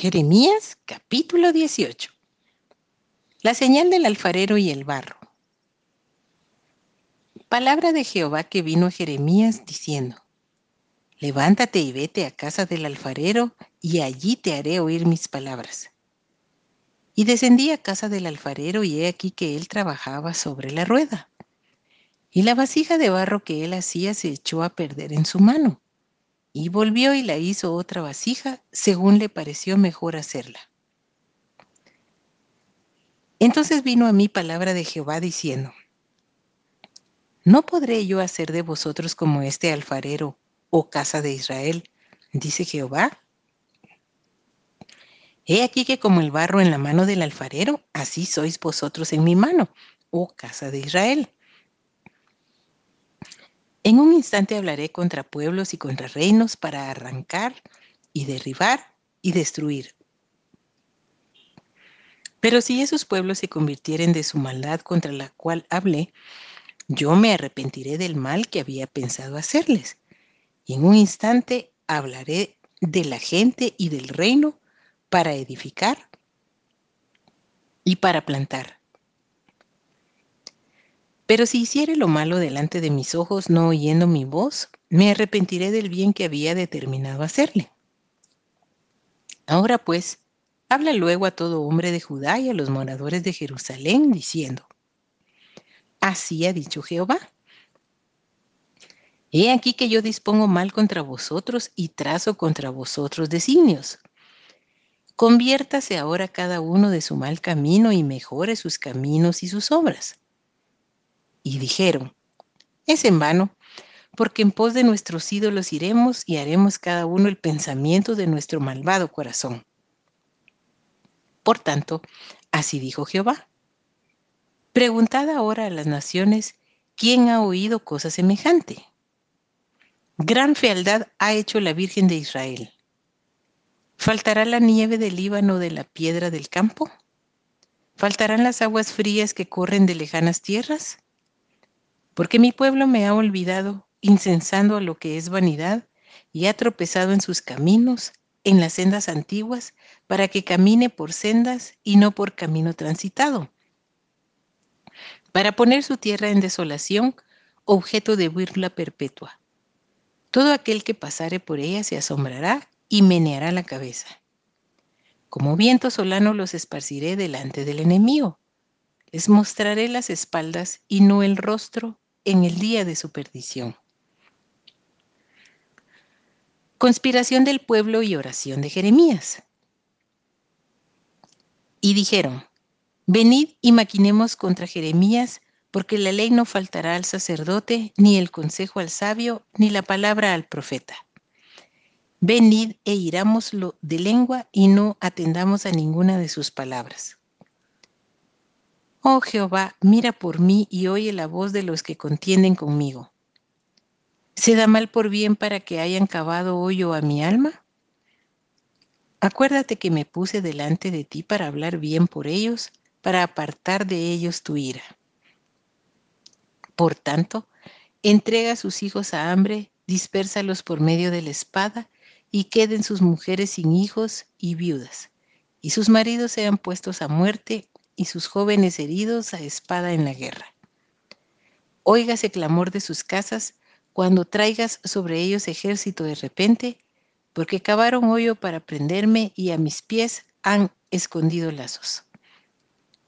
Jeremías capítulo 18. La señal del alfarero y el barro. Palabra de Jehová que vino a Jeremías diciendo, Levántate y vete a casa del alfarero, y allí te haré oír mis palabras. Y descendí a casa del alfarero, y he aquí que él trabajaba sobre la rueda. Y la vasija de barro que él hacía se echó a perder en su mano y volvió y la hizo otra vasija según le pareció mejor hacerla. Entonces vino a mí palabra de Jehová diciendo, ¿no podré yo hacer de vosotros como este alfarero, oh casa de Israel? Dice Jehová. He aquí que como el barro en la mano del alfarero, así sois vosotros en mi mano, oh casa de Israel. En un instante hablaré contra pueblos y contra reinos para arrancar y derribar y destruir. Pero si esos pueblos se convirtieren de su maldad contra la cual hablé, yo me arrepentiré del mal que había pensado hacerles. Y en un instante hablaré de la gente y del reino para edificar y para plantar pero si hiciere lo malo delante de mis ojos, no oyendo mi voz, me arrepentiré del bien que había determinado hacerle. Ahora pues, habla luego a todo hombre de Judá y a los moradores de Jerusalén, diciendo, Así ha dicho Jehová. He aquí que yo dispongo mal contra vosotros y trazo contra vosotros designios. Conviértase ahora cada uno de su mal camino y mejore sus caminos y sus obras y dijeron, es en vano, porque en pos de nuestros ídolos iremos y haremos cada uno el pensamiento de nuestro malvado corazón. Por tanto, así dijo Jehová. Preguntad ahora a las naciones, ¿quién ha oído cosa semejante? Gran fealdad ha hecho la Virgen de Israel. ¿Faltará la nieve del Líbano de la piedra del campo? ¿Faltarán las aguas frías que corren de lejanas tierras? Porque mi pueblo me ha olvidado, incensando a lo que es vanidad, y ha tropezado en sus caminos, en las sendas antiguas, para que camine por sendas y no por camino transitado, para poner su tierra en desolación, objeto de burla perpetua. Todo aquel que pasare por ella se asombrará y meneará la cabeza. Como viento solano los esparciré delante del enemigo. Les mostraré las espaldas y no el rostro en el día de su perdición. Conspiración del pueblo y oración de Jeremías. Y dijeron, venid y maquinemos contra Jeremías, porque la ley no faltará al sacerdote, ni el consejo al sabio, ni la palabra al profeta. Venid e irámoslo de lengua y no atendamos a ninguna de sus palabras. Oh Jehová, mira por mí y oye la voz de los que contienden conmigo. ¿Se da mal por bien para que hayan cavado hoyo a mi alma? Acuérdate que me puse delante de ti para hablar bien por ellos, para apartar de ellos tu ira. Por tanto, entrega a sus hijos a hambre, dispérsalos por medio de la espada, y queden sus mujeres sin hijos y viudas, y sus maridos sean puestos a muerte y sus jóvenes heridos a espada en la guerra. Óigase clamor de sus casas cuando traigas sobre ellos ejército de repente, porque cavaron hoyo para prenderme y a mis pies han escondido lazos.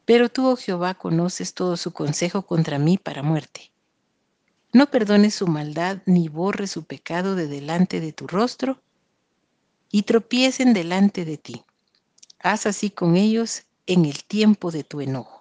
Pero tú, oh Jehová, conoces todo su consejo contra mí para muerte. No perdones su maldad ni borres su pecado de delante de tu rostro, y tropiecen delante de ti. Haz así con ellos en el tiempo de tu enojo.